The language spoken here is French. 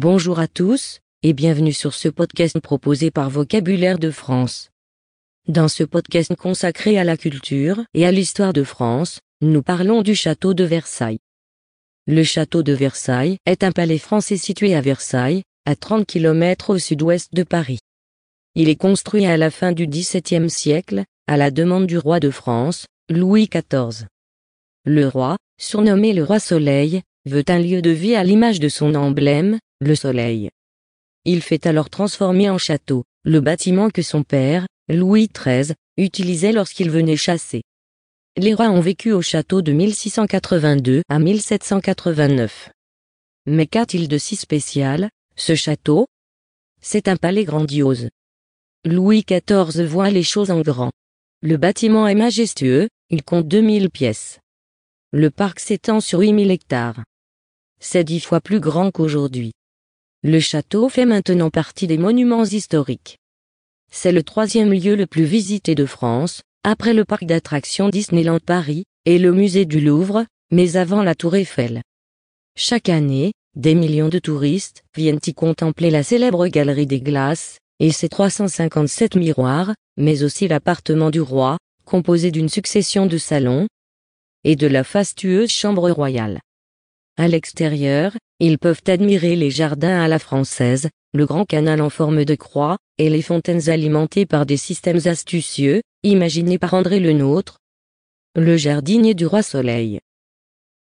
Bonjour à tous, et bienvenue sur ce podcast proposé par Vocabulaire de France. Dans ce podcast consacré à la culture et à l'histoire de France, nous parlons du château de Versailles. Le château de Versailles est un palais français situé à Versailles, à 30 km au sud-ouest de Paris. Il est construit à la fin du XVIIe siècle, à la demande du roi de France, Louis XIV. Le roi, surnommé le roi Soleil, veut un lieu de vie à l'image de son emblème, le soleil. Il fait alors transformer en château, le bâtiment que son père, Louis XIII, utilisait lorsqu'il venait chasser. Les rois ont vécu au château de 1682 à 1789. Mais qu'a-t-il de si spécial, ce château? C'est un palais grandiose. Louis XIV voit les choses en grand. Le bâtiment est majestueux, il compte 2000 pièces. Le parc s'étend sur 8000 hectares. C'est dix fois plus grand qu'aujourd'hui. Le château fait maintenant partie des monuments historiques. C'est le troisième lieu le plus visité de France, après le parc d'attractions Disneyland Paris, et le musée du Louvre, mais avant la tour Eiffel. Chaque année, des millions de touristes viennent y contempler la célèbre galerie des glaces, et ses 357 miroirs, mais aussi l'appartement du roi, composé d'une succession de salons, et de la fastueuse chambre royale. À l'extérieur, ils peuvent admirer les jardins à la française, le grand canal en forme de croix, et les fontaines alimentées par des systèmes astucieux, imaginés par André le Nôtre. Le jardinier du roi Soleil.